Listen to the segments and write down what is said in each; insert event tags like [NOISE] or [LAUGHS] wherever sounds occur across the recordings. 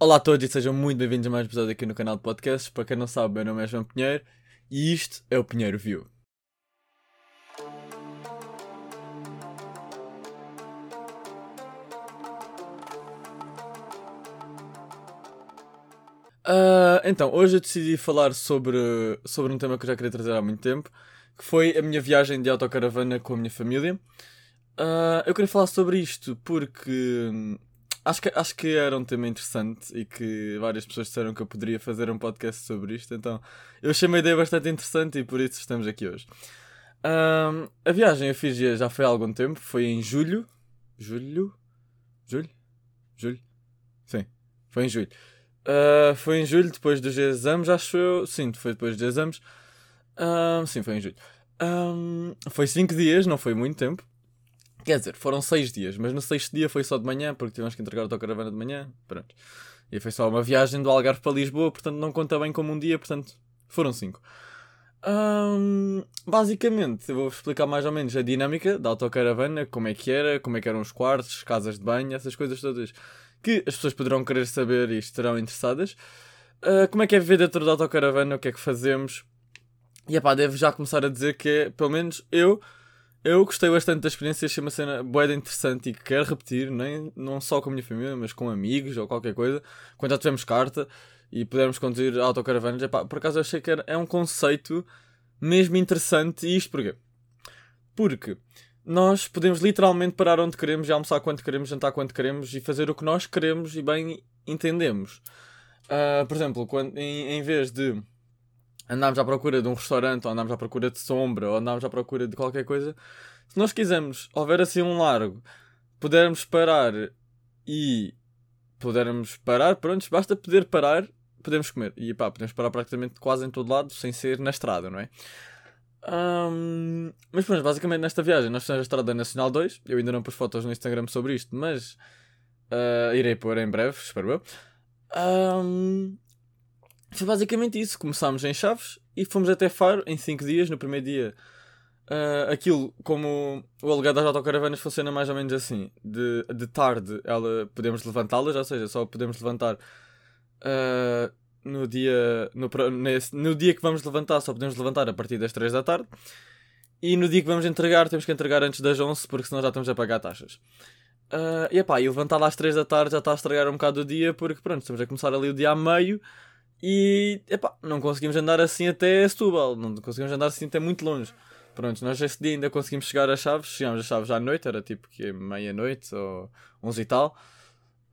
Olá a todos e sejam muito bem-vindos a mais um episódio aqui no canal de podcasts. Para quem não sabe, meu nome é João Pinheiro e isto é o Pinheiro View. Uh, então, hoje eu decidi falar sobre, sobre um tema que eu já queria trazer há muito tempo, que foi a minha viagem de autocaravana com a minha família. Uh, eu queria falar sobre isto porque hum, acho que, acho que era um tema interessante e que várias pessoas disseram que eu poderia fazer um podcast sobre isto, então eu achei uma ideia bastante interessante e por isso estamos aqui hoje. Um, a viagem a Fiji já foi há algum tempo, foi em julho. Julho? Julho? Julho? Sim, foi em julho. Uh, foi em julho, depois dos exames, acho eu. Sim, foi depois dos exames. Um, sim, foi em julho. Um, foi 5 dias, não foi muito tempo. Quer dizer, foram 6 dias, mas no sexto dia foi só de manhã, porque tivemos que entregar a autocaravana de manhã. Pronto. E foi só uma viagem do Algarve para Lisboa, portanto não conta bem como um dia, portanto foram 5. Um, basicamente, eu vou explicar mais ou menos a dinâmica da autocaravana, como é que era, como é que eram os quartos, casas de banho, essas coisas todas que as pessoas poderão querer saber e estarão interessadas. Uh, como é que é viver dentro da autocaravana, o que é que fazemos. E epá, devo já começar a dizer que, é, pelo menos eu, eu gostei bastante da experiência, achei uma cena boa interessante e que quero repetir, nem, não só com a minha família, mas com amigos ou qualquer coisa, quando já tivemos carta e pudermos conduzir autocaravanas. Epá, por acaso eu achei que era, é um conceito mesmo interessante. E isto porquê? Porque nós podemos literalmente parar onde queremos e almoçar quando queremos, jantar quando queremos e fazer o que nós queremos e bem entendemos. Uh, por exemplo, quando, em, em vez de andarmos à procura de um restaurante, ou andarmos à procura de sombra, ou andarmos à procura de qualquer coisa, se nós quisermos, houver assim um largo, pudermos parar e pudermos parar, pronto, basta poder parar, podemos comer. E pá, podemos parar praticamente quase em todo lado, sem ser na estrada, não é? Um, mas pronto, basicamente nesta viagem nós fizemos a Estrada Nacional 2. Eu ainda não pus fotos no Instagram sobre isto, mas uh, irei pôr em breve, espero eu. Um, foi basicamente isso. Começámos em Chaves e fomos até Faro em 5 dias. No primeiro dia, uh, aquilo, como o aluguel das autocaravanas funciona mais ou menos assim: de, de tarde ela, podemos levantá-las, ou seja, só podemos levantar. Uh, no dia, no, nesse, no dia que vamos levantar, só podemos levantar a partir das 3 da tarde. E no dia que vamos entregar, temos que entregar antes das 11, porque senão já estamos a pagar taxas. Uh, e epá, e levantar lá às 3 da tarde já está a estragar um bocado o dia, porque pronto, estamos a começar ali o dia a meio e epá, não conseguimos andar assim até Setúbal, não conseguimos andar assim até muito longe. Pronto, nós esse dia ainda conseguimos chegar às Chaves, chegámos às Chaves à noite, era tipo que meia-noite ou 11 e tal.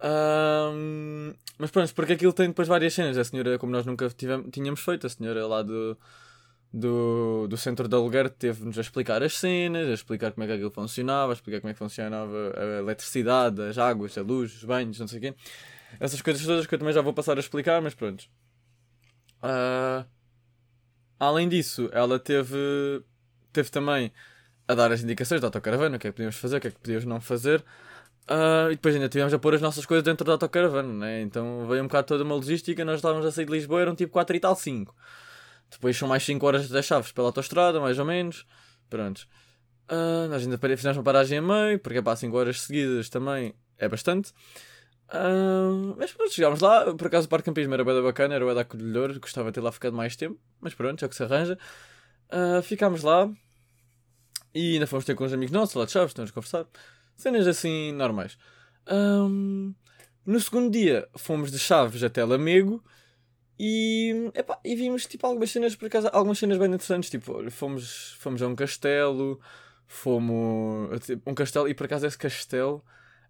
Um, mas pronto, porque aquilo tem depois várias cenas. A senhora, como nós nunca tivemos, tínhamos feito, a senhora lá do, do, do centro de aluguer teve-nos a explicar as cenas, a explicar como é que aquilo funcionava, a explicar como é que funcionava a eletricidade, as águas, a luz, os banhos, não sei o quê. Essas coisas todas que eu também já vou passar a explicar, mas pronto. Uh, além disso, ela teve, teve também a dar as indicações da autocaravana, o que é que podíamos fazer, o que é que podíamos não fazer. Uh, e depois ainda tivemos a pôr as nossas coisas dentro da autocaravana, né? Então veio um bocado toda uma logística. Nós estávamos a sair de Lisboa, eram tipo 4 e tal, 5. Depois são mais 5 horas das chaves pela autostrada, mais ou menos. Pronto. Uh, nós ainda fizemos uma paragem a meio, porque é para 5 horas seguidas também é bastante. Mas pronto, chegámos lá. Por acaso o parque campismo era bem bacana, era bem da acolhedor. Gostava de ter lá ficado mais tempo, mas pronto, já que se arranja. Uh, ficámos lá e ainda fomos ter com os amigos nossos lá de Chaves, estamos a conversar. Cenas assim normais. Um, no segundo dia fomos de Chaves até Lamego e, epá, e vimos tipo algumas cenas por acaso, algumas cenas bem interessantes. Tipo, fomos, fomos a um castelo, fomos a um castelo e por acaso esse castelo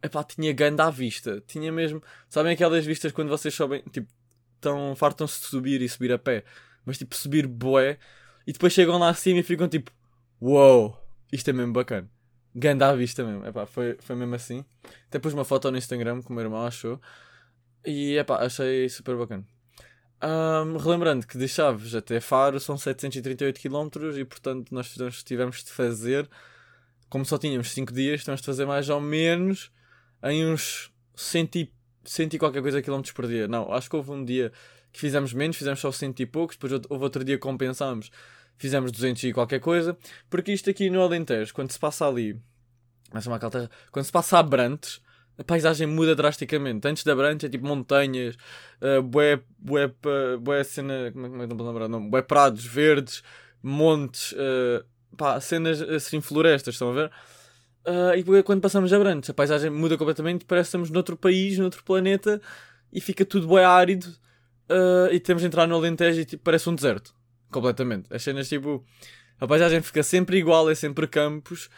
epá, tinha ganda à vista. Tinha mesmo. Sabem aquelas vistas quando vocês sobem, tipo, tão, fartam-se de subir e subir a pé, mas tipo subir boé e depois chegam lá acima e ficam tipo, uou, wow, isto é mesmo bacana. Ganda à vista mesmo. Epá, foi, foi mesmo assim. Até pus uma foto no Instagram que o meu irmão achou. E epá, achei super bacana. Um, relembrando que de Chaves até Faro são 738 km e portanto nós tivemos de fazer, como só tínhamos 5 dias, tivemos de fazer mais ou menos em uns 100 e, 100 e qualquer coisa quilómetros por dia. Não, acho que houve um dia que fizemos menos, fizemos só 100 e poucos, depois houve outro dia que compensámos fizemos 200 e qualquer coisa, porque isto aqui no Alentejo, quando se passa ali, calterra, quando se passa a Brantes, a paisagem muda drasticamente. Antes da Branca é tipo montanhas, uh, bué, bué, bué cena, como é, é que não lembrar não? Bué prados verdes, montes, uh, pá, cenas assim, florestas, estão a ver? Uh, e quando passamos a Branca, a paisagem muda completamente, parece que estamos noutro país, noutro planeta, e fica tudo bué árido, uh, e temos de entrar no Alentejo e tipo, parece um deserto. Completamente. As cenas tipo. A paisagem fica sempre igual, é sempre campos.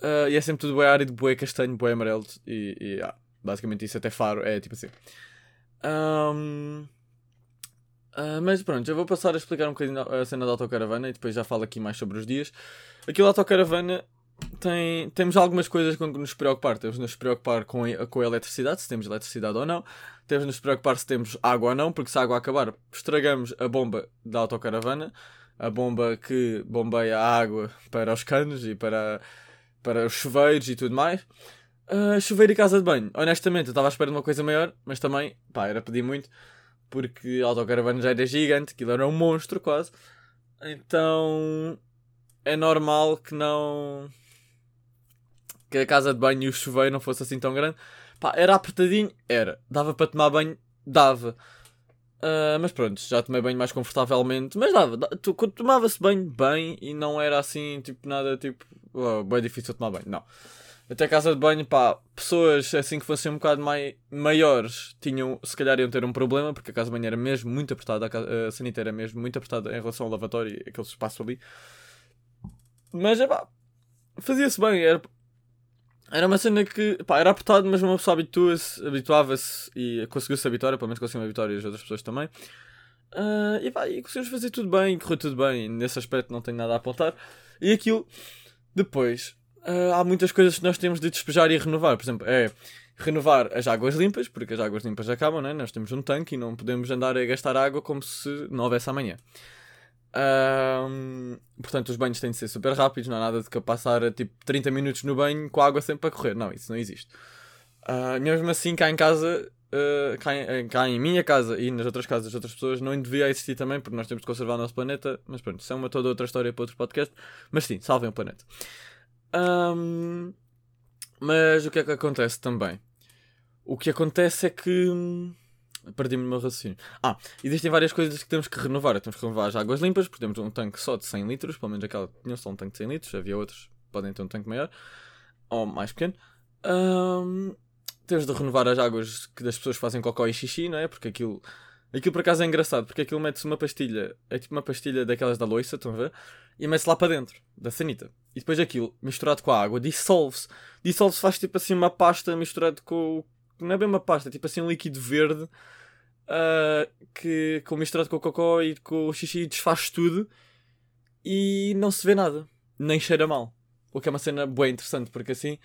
Uh, e é sempre tudo bué árido, bué castanho, bué amarelo. E, e ah, basicamente isso até faro é tipo assim. Um, mas pronto, eu vou passar a explicar um bocadinho a cena da autocaravana e depois já falo aqui mais sobre os dias. Aquilo da autocaravana tem, temos algumas coisas com que nos preocupar. Temos nos preocupar com a, com a eletricidade, se temos eletricidade ou não. Temos nos preocupar se temos água ou não, porque se a água acabar, estragamos a bomba da autocaravana. A bomba que bombeia a água para os canos e para para os chuveiros e tudo mais. Uh, chuveiro e casa de banho. Honestamente, eu estava à espera de uma coisa maior, mas também, pá, era pedir muito, porque a autocaravana já era gigante, aquilo era um monstro quase. Então, é normal que não. Que a casa de banho e o chuveiro não fosse assim tão grande. Pá, era apertadinho? Era. Dava para tomar banho? Dava. Uh, mas pronto, já tomei banho mais confortavelmente. Mas dava, tu, tomava-se banho bem e não era assim, tipo, nada tipo, oh, bem difícil tomar banho. Não. Até a casa de banho, pá, pessoas assim que fossem um bocado mai, maiores tinham, se calhar iam ter um problema, porque a casa de banho era mesmo muito apertada, a, casa, a sanita era mesmo muito apertada em relação ao lavatório e aquele espaço ali. Mas, é pá, fazia-se bem, era, era uma cena que, pá, era apertado, mas uma pessoa habitua-se, habituava-se e conseguiu-se habituar, pelo menos conseguiu habituar e as outras pessoas também. Uh, e pá, e conseguimos fazer tudo bem, correu tudo bem, nesse aspecto não tenho nada a apontar. E aquilo, depois, uh, há muitas coisas que nós temos de despejar e renovar. Por exemplo, é renovar as águas limpas, porque as águas limpas acabam, né? nós temos um tanque e não podemos andar a gastar água como se não houvesse amanhã. Um, portanto, os banhos têm de ser super rápidos, não há nada de que passar tipo 30 minutos no banho com a água sempre a correr. Não, isso não existe. Uh, mesmo assim, cá em casa, uh, cá, em, cá, em, minha casa e nas outras casas das outras pessoas, não devia existir também, porque nós temos de conservar o nosso planeta. Mas pronto, isso é uma toda outra história para outro podcast. Mas sim, salvem o planeta. Um, mas o que é que acontece também? O que acontece é que. Perdi-me no meu raciocínio. Ah, existem várias coisas que temos que renovar. Temos que renovar as águas limpas, porque temos um tanque só de 100 litros. Pelo menos aquela tinha só um tanque de 100 litros. Havia outros podem ter um tanque maior ou mais pequeno. Um, temos de renovar as águas que das pessoas fazem cocó e xixi, não é? Porque aquilo. Aquilo por acaso é engraçado, porque aquilo mete-se uma pastilha, é tipo uma pastilha daquelas da loiça, estão a ver? E mete-se lá para dentro, da sanita. E depois aquilo, misturado com a água, dissolve-se. Dissolve-se, faz tipo assim uma pasta misturado com. Não é bem uma pasta, é tipo assim um líquido verde uh, que com misturado com o cocó e com o xixi desfaz tudo e não se vê nada, nem cheira mal. O que é uma cena bem interessante, porque assim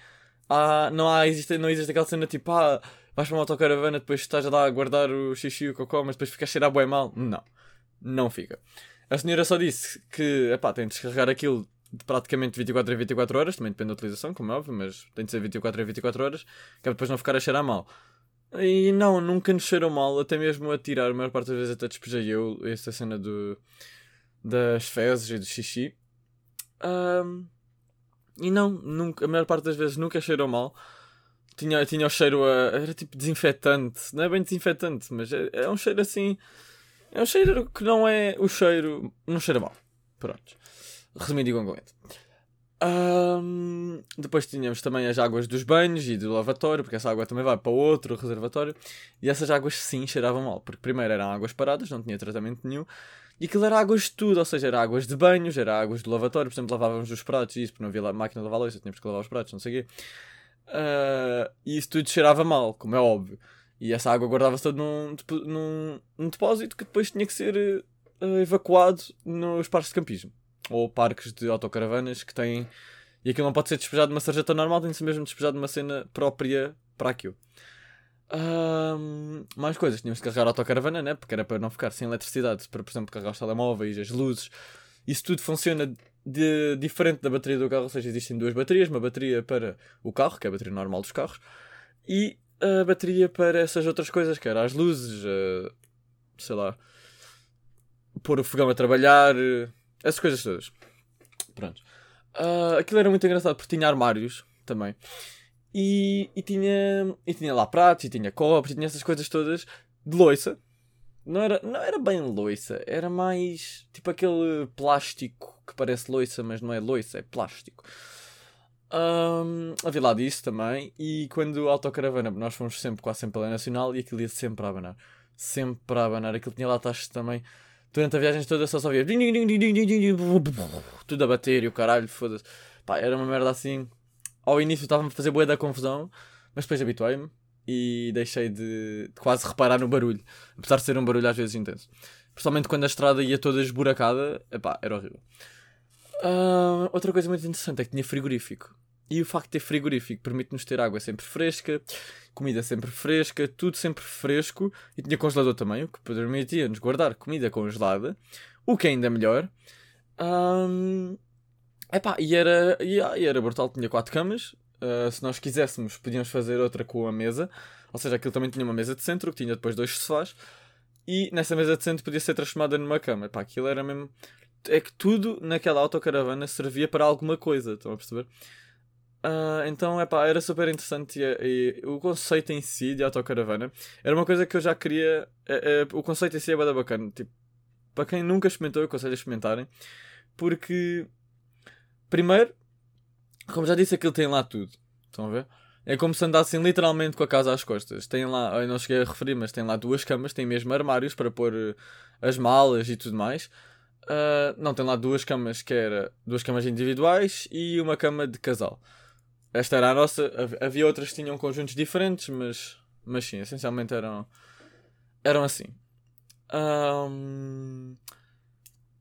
há, não, há, existe, não existe aquela cena tipo, ah, vais para uma autocaravana, depois estás lá a guardar o xixi e o cocó, mas depois fica a cheirar bem mal. Não, não fica. A senhora só disse que, epá, tem de descarregar aquilo praticamente 24 em 24 horas, também depende da utilização, como é óbvio, mas tem de ser 24 em 24 horas, que é depois não ficar a cheirar mal. E não, nunca nos cheirou mal, até mesmo a tirar, a maior parte das vezes até despejei eu essa cena do, das fezes e do xixi. Um, e não, nunca, a maior parte das vezes nunca cheirou mal. Tinha, tinha o cheiro a. Era tipo desinfetante. Não é bem desinfetante, mas é, é um cheiro assim. É um cheiro que não é o cheiro. Não cheira mal. Pronto. Resumindo e concluindo. Um, depois tínhamos também as águas dos banhos e do lavatório, porque essa água também vai para outro reservatório. E essas águas sim cheiravam mal, porque primeiro eram águas paradas, não tinha tratamento nenhum. E aquilo era águas de tudo, ou seja, era águas de banhos, era águas do lavatório, por exemplo, lavávamos os pratos e isso, porque não havia máquina de lavar louça, tínhamos que lavar os pratos, não sei o quê. Uh, e isso tudo cheirava mal, como é óbvio. E essa água guardava-se toda num, num, num, depósito que depois tinha que ser uh, evacuado nos parques de campismo ou parques de autocaravanas que têm. E aquilo não pode ser despejado de uma sarjeta normal, tem de ser mesmo despejado de uma cena própria para aquilo. Um, mais coisas, tínhamos de carregar a autocaravana, né? porque era para não ficar sem eletricidade, para, por exemplo, carregar os telemóveis, as luzes. Isso tudo funciona de, diferente da bateria do carro, ou seja, existem duas baterias: uma bateria para o carro, que é a bateria normal dos carros, e a bateria para essas outras coisas, que era as luzes, uh, sei lá, pôr o fogão a trabalhar. Uh, essas coisas todas. Pronto. Uh, aquilo era muito engraçado porque tinha armários também. E, e, tinha, e tinha lá pratos, e tinha copos, e tinha essas coisas todas de loiça. Não era, não era bem loiça, era mais tipo aquele plástico que parece loiça, mas não é loiça, é plástico. Um, havia lá disso também. E quando a autocaravana, nós fomos sempre, quase sempre pela Nacional e aquilo ia sempre a abanar. Sempre a abanar. Aquilo tinha lá taxas também. Durante a viagem toda só só via tudo a bater e o caralho, foda-se. Pá, era uma merda assim. Ao início estava-me a fazer boa da confusão, mas depois habituei-me e deixei de, de, quase reparar no barulho. Apesar de ser um barulho às vezes intenso. Principalmente quando a estrada ia toda esburacada, epá, era horrível. Uh, outra coisa muito interessante é que tinha frigorífico. E o facto de ter frigorífico permite-nos ter água sempre fresca, comida sempre fresca, tudo sempre fresco. E tinha congelador também, o que permitia-nos guardar comida congelada, o que é ainda melhor. Um, epá, e era, e, ah, e era brutal, tinha quatro camas. Uh, se nós quiséssemos, podíamos fazer outra com a mesa. Ou seja, aquilo também tinha uma mesa de centro, que tinha depois dois sofás. E nessa mesa de centro podia ser transformada numa cama. Epá, aquilo era mesmo. É que tudo naquela autocaravana servia para alguma coisa, estão a perceber? Uh, então, é pá, era super interessante e, e, o conceito em si de autocaravana era uma coisa que eu já queria. É, é, o conceito em si é bada bacana. Tipo, para quem nunca experimentou, eu aconselho a experimentarem. Porque, primeiro, como já disse, aquilo tem lá tudo. Estão a ver? É como se andassem literalmente com a casa às costas. Tem lá, eu não cheguei a referir, mas tem lá duas camas, tem mesmo armários para pôr uh, as malas e tudo mais. Uh, não, tem lá duas camas que era duas camas individuais e uma cama de casal. Esta era a nossa. Havia outras que tinham conjuntos diferentes, mas, mas sim, essencialmente eram, eram assim. Um,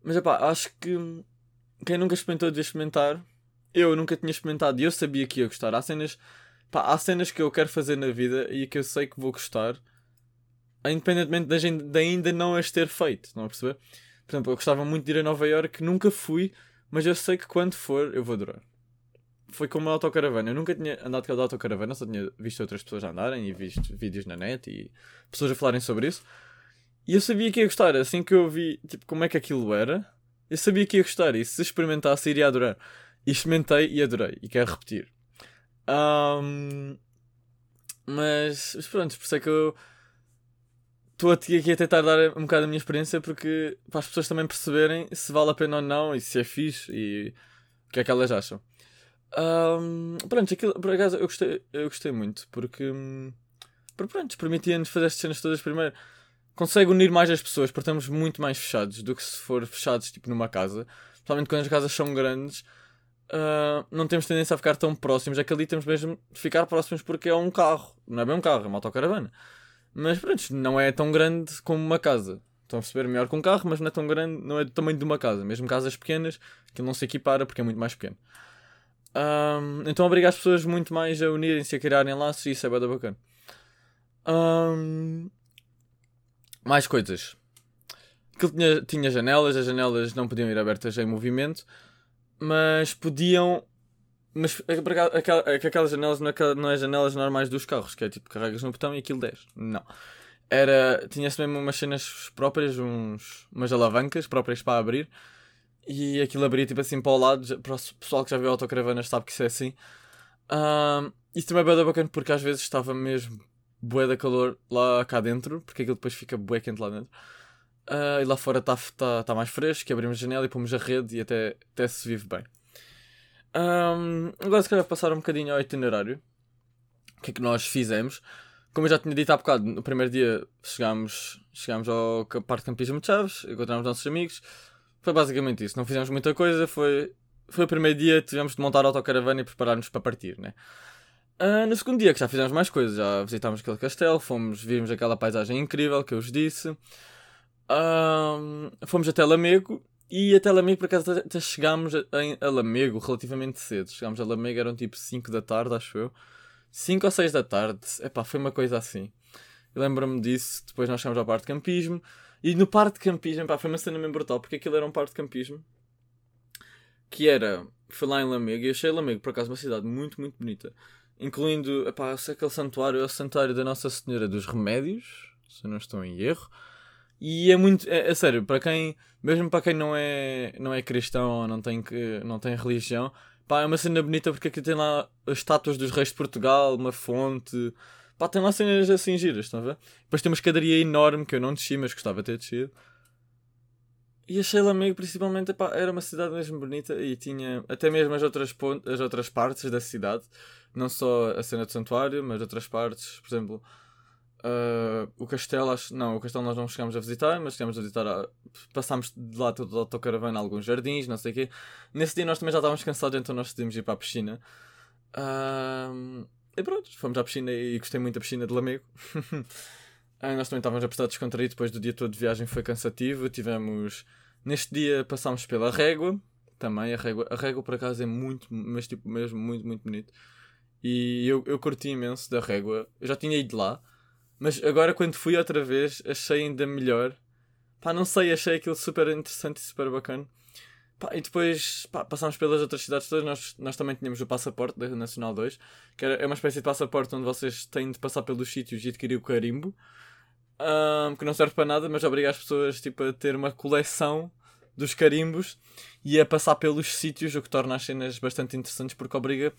mas pá, acho que quem nunca experimentou devia experimentar. Eu nunca tinha experimentado e eu sabia que ia gostar. Há cenas, pá, há cenas que eu quero fazer na vida e que eu sei que vou gostar, independentemente de, de ainda não as ter feito. Não a perceber? Por exemplo, eu gostava muito de ir a Nova York, nunca fui, mas eu sei que quando for eu vou adorar foi como uma autocaravana. Eu nunca tinha andado a autocaravana, só tinha visto outras pessoas andarem e visto vídeos na net e pessoas a falarem sobre isso. E eu sabia que ia gostar. Assim que eu vi tipo, como é que aquilo era, eu sabia que ia gostar. E se experimentasse, iria adorar. E experimentei e adorei. E quero repetir. Um, mas, mas pronto, por isso é que eu estou aqui a tentar dar um bocado a minha experiência porque para as pessoas também perceberem se vale a pena ou não e se é fixe e o que é que elas acham. Um, pronto, aquilo, por acaso eu gostei, eu gostei muito porque, hum, porque pronto, permitia-nos fazer estas cenas todas primeiro. Consegue unir mais as pessoas porque estamos muito mais fechados do que se for fechados tipo numa casa. Principalmente quando as casas são grandes, uh, não temos tendência a ficar tão próximos. É que ali temos mesmo de ficar próximos porque é um carro, não é bem um carro, é uma autocaravana. Mas pronto, não é tão grande como uma casa. Estão a perceber? Melhor que um carro, mas não é tão grande, não é do tamanho de uma casa. Mesmo casas pequenas, que não se equipara porque é muito mais pequeno. Um, então obriga as pessoas muito mais a unirem-se, a criarem laços e isso é bada bacana. Um, mais coisas. Aquilo tinha, tinha janelas, as janelas não podiam ir abertas em movimento, mas podiam. Mas aquelas janelas não é, não é janelas normais dos carros, que é tipo carregas no botão e aquilo desce. Não. Era. Tinha-se mesmo umas cenas próprias, uns, umas alavancas próprias para abrir e aquilo abria tipo assim para o lado. Para o pessoal que já viu autocaravanas sabe que isso é assim. Um, isso também é bem bacana porque às vezes estava mesmo bué da calor lá cá dentro, porque aquilo depois fica bué quente lá dentro. Uh, e lá fora está tá, tá mais fresco, abrimos a janela e pomos a rede e até, até se vive bem. Um, agora se calhar passar um bocadinho ao itinerário. O que é que nós fizemos? Como eu já tinha dito há bocado, no primeiro dia chegámos, chegámos ao Parque de Campismo de Chaves, encontramos nossos amigos, foi basicamente isso. Não fizemos muita coisa. Foi, foi o primeiro dia, tivemos de montar a autocaravana e preparar-nos para partir, né? Uh, no segundo dia, que já fizemos mais coisas, já visitámos aquele castelo, fomos, vimos aquela paisagem incrível que eu vos disse. Uh, fomos até Lamego e até Lamego, por acaso, até chegámos em, a Lamego relativamente cedo. Chegámos a Lamego, eram tipo 5 da tarde, acho eu. 5 ou 6 da tarde. Epá, foi uma coisa assim. Lembro-me disso. Depois nós chegámos ao parque de campismo. E no parque de campismo, pá, foi uma cena mesmo brutal, porque aquilo era um parque de campismo que era, foi lá em Lamego, e achei Lamego, por acaso, uma cidade muito, muito bonita. Incluindo, epá, aquele santuário, é o santuário da Nossa Senhora dos Remédios, se não estou em erro. E é muito, é, é, sério, para quem, mesmo para quem não é, não é cristão ou não tem, não tem religião, Pá, é uma cena bonita porque aqui tem lá as estátuas dos reis de Portugal, uma fonte. Pá, tem lá cenas assim giras, estão a ver? Depois tem uma escadaria enorme que eu não desci, mas gostava de ter descido. E achei Lamego principalmente, epá, era uma cidade mesmo bonita e tinha até mesmo as outras, as outras partes da cidade, não só a cena do santuário, mas outras partes, por exemplo, uh, o castelo, acho, não, o castelo nós não chegámos a visitar, mas chegámos a visitar, a, passámos de lá toda a autocaravana, alguns jardins, não sei o quê. Nesse dia nós também já estávamos cansados, então nós decidimos ir para a piscina. Uh, e pronto, fomos à piscina e gostei muito da piscina de Lamego. [LAUGHS] Ah, nós também estávamos a prestar descontraído depois do dia todo de viagem, foi cansativo. Tivemos. Neste dia passámos pela régua, também. A régua, a régua por acaso é muito, mas tipo, mesmo muito, muito bonito. E eu, eu curti imenso da régua. Eu já tinha ido lá, mas agora quando fui outra vez achei ainda melhor. Pá, não sei, achei aquilo super interessante e super bacana. Pá, e depois pá, passámos pelas outras cidades todas. Nós, nós também tínhamos o passaporte da Nacional 2, que era, é uma espécie de passaporte onde vocês têm de passar pelos sítios e adquirir o carimbo um, que não serve para nada, mas obriga as pessoas tipo, a ter uma coleção dos carimbos e a passar pelos sítios, o que torna as cenas bastante interessantes porque obriga,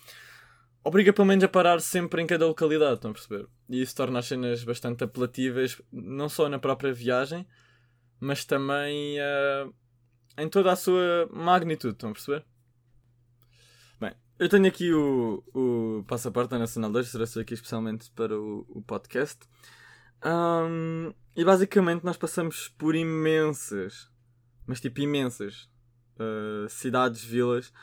obriga pelo menos a parar sempre em cada localidade, estão a perceber? E isso torna as cenas bastante apelativas, não só na própria viagem, mas também uh, em toda a sua magnitude, estão a perceber? Bem, eu tenho aqui o, o passaporte Nacional 2, trouxe aqui especialmente para o, o podcast. Um, e basicamente nós passamos por imensas, mas tipo imensas, uh, cidades, vilas,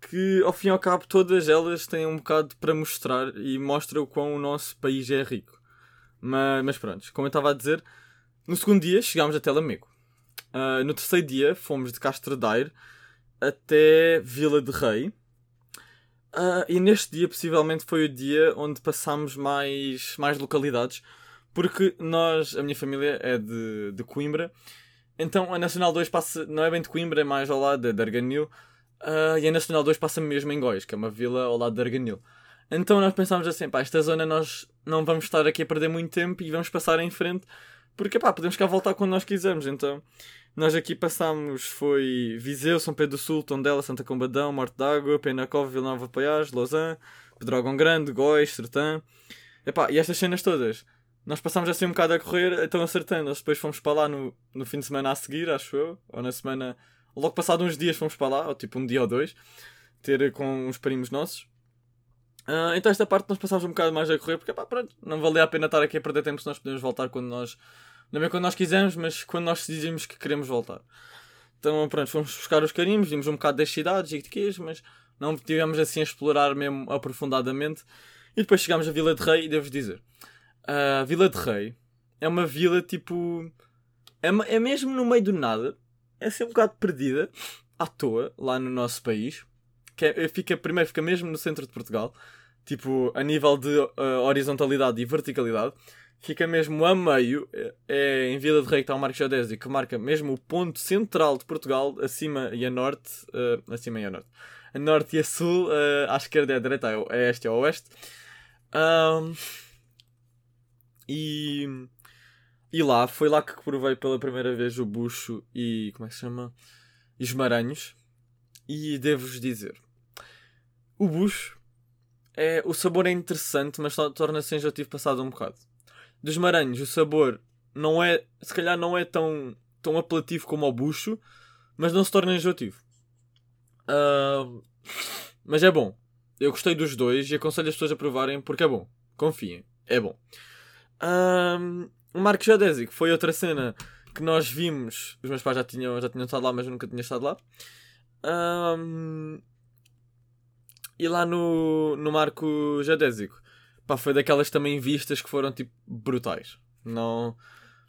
que ao fim e ao cabo todas elas têm um bocado para mostrar e mostra o quão o nosso país é rico. Mas, mas pronto, como eu estava a dizer, no segundo dia chegámos até Lamego. Uh, no terceiro dia fomos de Castro Daire até Vila de Rei. Uh, e neste dia possivelmente foi o dia onde passámos mais, mais localidades porque nós, a minha família é de, de Coimbra, então a Nacional 2 passa, não é bem de Coimbra, é mais ao lado de Arganil, uh, e a Nacional 2 passa mesmo em Góis, que é uma vila ao lado de Arganil. Então nós pensámos assim, pá, esta zona nós não vamos estar aqui a perder muito tempo e vamos passar em frente, porque pá, podemos cá voltar quando nós quisermos. Então nós aqui passámos, foi Viseu, São Pedro do Sul, Tondela, Santa Combadão, Morte d'Água, Penacova, Vila Nova Paiás, Lausanne, Pedrógão Grande, Góis, Sertã. Epá, e estas cenas todas nós passámos assim um bocado a correr, então acertando. Nós depois fomos para lá no, no fim de semana a seguir, acho eu, ou na semana. Logo passado uns dias fomos para lá, ou tipo um dia ou dois, ter com uns primos nossos. Uh, então esta parte nós passámos um bocado mais a correr, porque pá, pronto, não valia a pena estar aqui a perder tempo se nós podemos voltar quando nós. Não é quando nós quisermos, mas quando nós decidimos que queremos voltar. Então pronto, fomos buscar os carimbos, vimos um bocado das cidades e de quês, mas não tivemos assim a explorar mesmo aprofundadamente. E depois chegámos a Vila de Rei e devo dizer, a Vila de Rei é uma vila tipo. É, é mesmo no meio do nada. É assim um bocado perdida, à toa, lá no nosso país. Que é, fica, primeiro fica mesmo no centro de Portugal. Tipo, a nível de uh, horizontalidade e verticalidade. Fica mesmo a meio. É, é em Vila de Rei que está o Marco Geodésio, que marca mesmo o ponto central de Portugal, acima e a norte. Uh, acima e a norte. A norte e a sul, uh, à esquerda e à direita, é, é este e a oeste. Um, e, e lá, foi lá que provei pela primeira vez o bucho e. como é que se chama? E os maranhos. E devo-vos dizer: o bucho, é, o sabor é interessante, mas torna-se enjoativo passado um bocado. Dos maranhos, o sabor não é. se calhar não é tão, tão apelativo como o bucho, mas não se torna enjoativo. Uh, mas é bom. Eu gostei dos dois e aconselho as pessoas a provarem porque é bom. Confiem, é bom. Um, o Marco Geodésico foi outra cena que nós vimos. Os meus pais já tinham, já tinham estado lá, mas eu nunca tinha estado lá. Um, e lá no, no Marco Geodésico, pá, foi daquelas também vistas que foram tipo brutais. Não,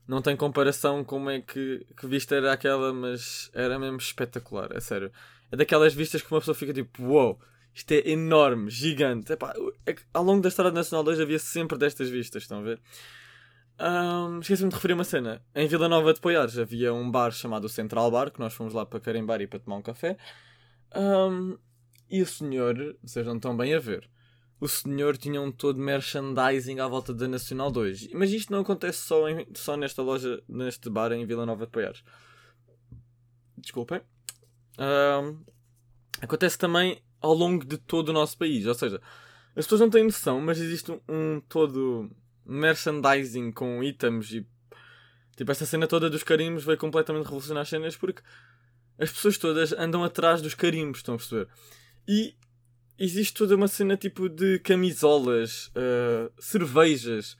não tem comparação como é que, que vista era aquela, mas era mesmo espetacular, é sério. É daquelas vistas que uma pessoa fica tipo, uou, wow, isto é enorme, gigante. Epá, é ao longo da Estrada Nacional 2 havia sempre destas vistas, estão a ver? Um, Esqueci-me de referir uma cena. Em Vila Nova de Poiares havia um bar chamado Central Bar, que nós fomos lá para carimbar e para tomar um café. Um, e o senhor, vocês não estão bem a ver, o senhor tinha um todo merchandising à volta da Nacional 2. Mas isto não acontece só, em, só nesta loja, neste bar em Vila Nova de Poiares. Desculpem. Um, acontece também ao longo de todo o nosso país. Ou seja, as pessoas não têm noção, mas existe um, um todo merchandising com itens e tipo esta cena toda dos carimbos veio completamente revolucionar as cenas porque as pessoas todas andam atrás dos carimbos, estão a perceber? E existe toda uma cena tipo de camisolas, uh, cervejas,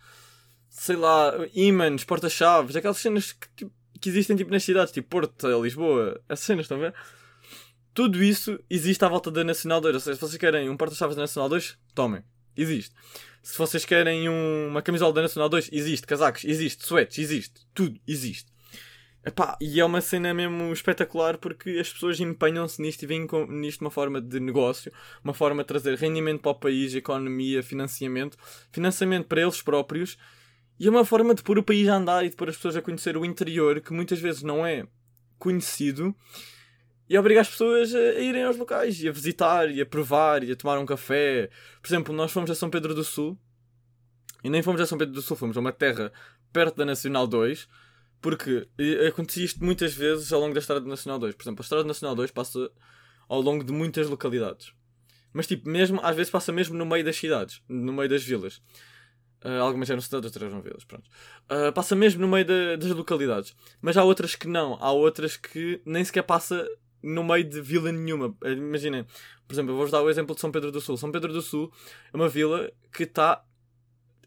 sei lá, ímãs, porta-chaves, aquelas cenas que, tipo, que existem tipo nas cidades, tipo Porto, Lisboa, essas cenas, estão a ver? Tudo isso existe à volta da Nacional 2. Ou seja, se vocês querem um porta-chaves da Nacional 2, tomem. Existe. Se vocês querem um, uma camisola da Nacional 2, existe. Casacos, existe. Sweats, existe. Tudo existe. Epá, e é uma cena mesmo espetacular porque as pessoas empenham-se nisto e veem nisto uma forma de negócio, uma forma de trazer rendimento para o país, economia, financiamento, financiamento para eles próprios e é uma forma de pôr o país a andar e de pôr as pessoas a conhecer o interior que muitas vezes não é conhecido e obrigar as pessoas a irem aos locais e a visitar e a provar e a tomar um café. Por exemplo, nós fomos a São Pedro do Sul e nem fomos a São Pedro do Sul, fomos a uma terra perto da Nacional 2 porque acontecia isto muitas vezes ao longo da Estrada Nacional 2. Por exemplo, a Estrada Nacional 2 passa ao longo de muitas localidades. Mas, tipo, mesmo, às vezes passa mesmo no meio das cidades, no meio das vilas. Uh, algumas eram cidades, outras eram vilas, pronto. Uh, passa mesmo no meio de, das localidades. Mas há outras que não. Há outras que nem sequer passa no meio de vila nenhuma. Uh, imaginem, por exemplo, eu vou-vos dar o exemplo de São Pedro do Sul. São Pedro do Sul é uma vila que está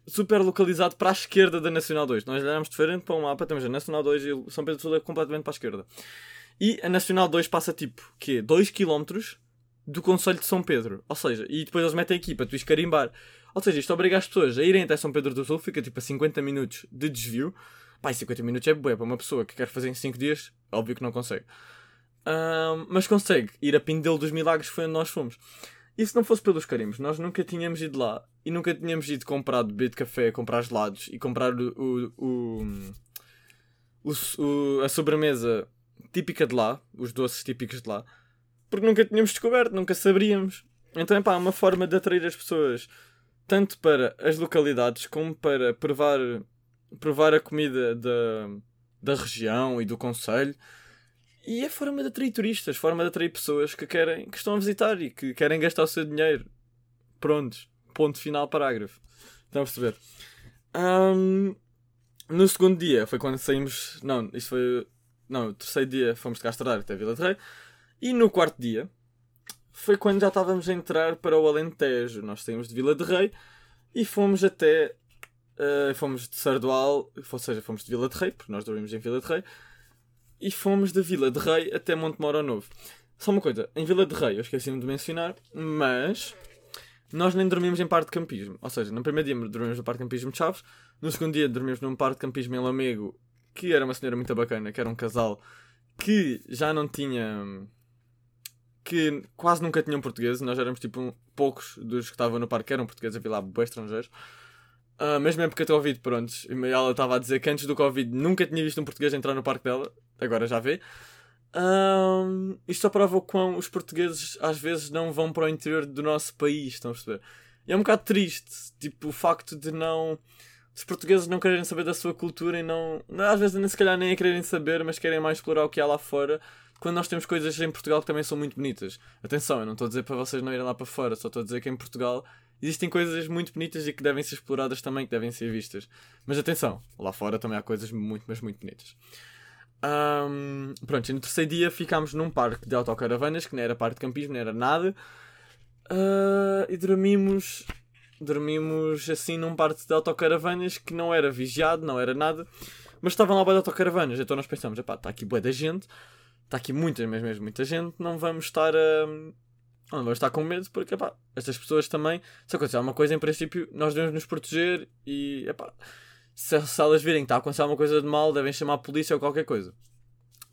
super localizado para a esquerda da Nacional 2. Nós olhamos diferente para o mapa, temos a Nacional 2 e São Pedro do Sul é completamente para a esquerda. E a Nacional 2 passa tipo, quê? 2 km do Conselho de São Pedro. Ou seja, e depois eles metem aqui para tu escarimbar. Ou seja, isto obriga as pessoas a irem até São Pedro do Sul, fica tipo a 50 minutos de desvio. Pá, 50 minutos é bué para uma pessoa que quer fazer em 5 dias, óbvio que não consegue. Um, mas consegue ir a Pindelo dos Milagres, foi onde nós fomos. E se não fosse pelos carimbos, nós nunca tínhamos ido lá e nunca tínhamos ido comprar beber de café, comprar gelados e comprar o, o, o, o, a sobremesa típica de lá, os doces típicos de lá, porque nunca tínhamos descoberto, nunca saberíamos. Então, pá, uma forma de atrair as pessoas tanto para as localidades como para provar, provar a comida da, da região e do conselho e é forma de atrair turistas, forma de atrair pessoas que querem, que estão a visitar e que querem gastar o seu dinheiro. Prontos. Ponto final, parágrafo. Estão a perceber? Um, no segundo dia foi quando saímos. Não, isso foi. Não, o terceiro dia fomos de Castro até Vila de Rei. E no quarto dia foi quando já estávamos a entrar para o Alentejo. Nós saímos de Vila de Rei e fomos até. Uh, fomos de Sardual, ou seja, fomos de Vila de Rei, porque nós dormimos em Vila de Rei e fomos da Vila de Rei até Monte Moro Novo. Só uma coisa, em Vila de Rei, eu esqueci-me de mencionar, mas nós nem dormimos em parque de campismo. Ou seja, no primeiro dia dormimos no parque de campismo de Chaves, no segundo dia dormimos num parque de campismo em Lamego, que era uma senhora muito bacana, que era um casal que já não tinha. que quase nunca tinham português. Nós éramos tipo um, poucos dos que estavam no parque que eram portugueses, havia lá bem estrangeiros. Uh, mesmo é porque eu Covid, pronto. E ela estava a dizer que antes do Covid nunca tinha visto um português entrar no parque dela. Agora já vê. Um, isto só prova o quão os portugueses às vezes não vão para o interior do nosso país, estão a perceber? E é um bocado triste, tipo, o facto de não. Os portugueses não quererem saber da sua cultura e não. Às vezes nem se calhar nem a quererem saber, mas querem mais explorar o que há lá fora. Quando nós temos coisas em Portugal que também são muito bonitas. Atenção, eu não estou a dizer para vocês não irem lá para fora, só estou a dizer que em Portugal existem coisas muito bonitas e que devem ser exploradas também, que devem ser vistas. Mas atenção, lá fora também há coisas muito, mas muito bonitas. Um, pronto, no terceiro dia ficámos num parque de autocaravanas, que não era parque de campismo, não era nada. Uh, e dormimos, dormimos assim num parque de autocaravanas que não era vigiado, não era nada. Mas estavam lá boas autocaravanas, então nós pensamos, está aqui boa da gente, está aqui muita, mas mesmo muita gente, não vamos estar a... Não vamos estar com medo porque, epá, estas pessoas também, se acontecer alguma coisa, em princípio, nós devemos nos proteger e, epá, se, se elas virem que está a acontecer alguma coisa de mal, devem chamar a polícia ou qualquer coisa.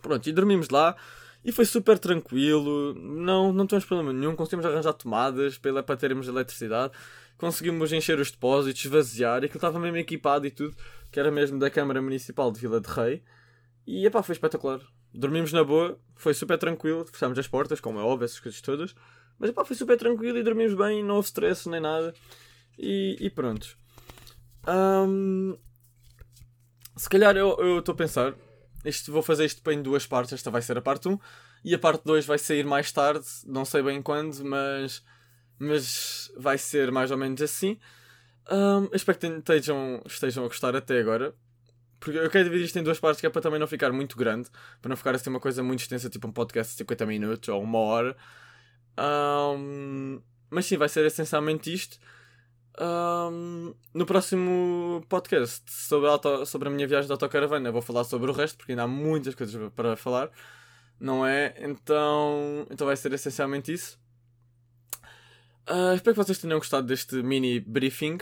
Pronto, e dormimos lá e foi super tranquilo, não, não tivemos problema nenhum, conseguimos arranjar tomadas para, para termos eletricidade, conseguimos encher os depósitos, esvaziar, e aquilo estava mesmo equipado e tudo, que era mesmo da Câmara Municipal de Vila de Rei, e epá, foi espetacular. Dormimos na boa, foi super tranquilo, fechámos as portas, como é óbvio, essas coisas todas, mas epá, foi super tranquilo e dormimos bem, não houve stress nem nada, e, e pronto. Um, se calhar eu estou a pensar Isto, vou fazer isto em duas partes. Esta vai ser a parte 1 e a parte 2 vai sair mais tarde, não sei bem quando, mas, mas vai ser mais ou menos assim. Um, espero que estejam, estejam a gostar até agora. Porque eu quero dividir isto em duas partes, que é para também não ficar muito grande, para não ficar assim uma coisa muito extensa, tipo um podcast de 50 minutos ou uma hora. Um, mas sim, vai ser essencialmente isto. Um, no próximo podcast sobre a, auto, sobre a minha viagem de autocaravana, vou falar sobre o resto, porque ainda há muitas coisas para falar, não é? Então, então vai ser essencialmente isso. Uh, espero que vocês tenham gostado deste mini briefing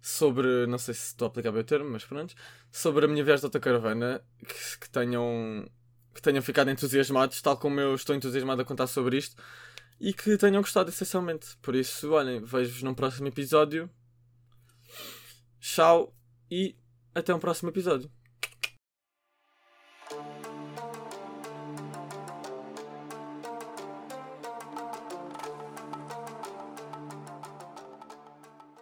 sobre, não sei se estou a aplicar bem o termo, mas pronto, sobre a minha viagem de autocaravana, que, que tenham que tenham ficado entusiasmados, tal como eu estou entusiasmado a contar sobre isto, e que tenham gostado essencialmente. Por isso, olhem, vejo-vos num próximo episódio. Tchau e até um próximo episódio.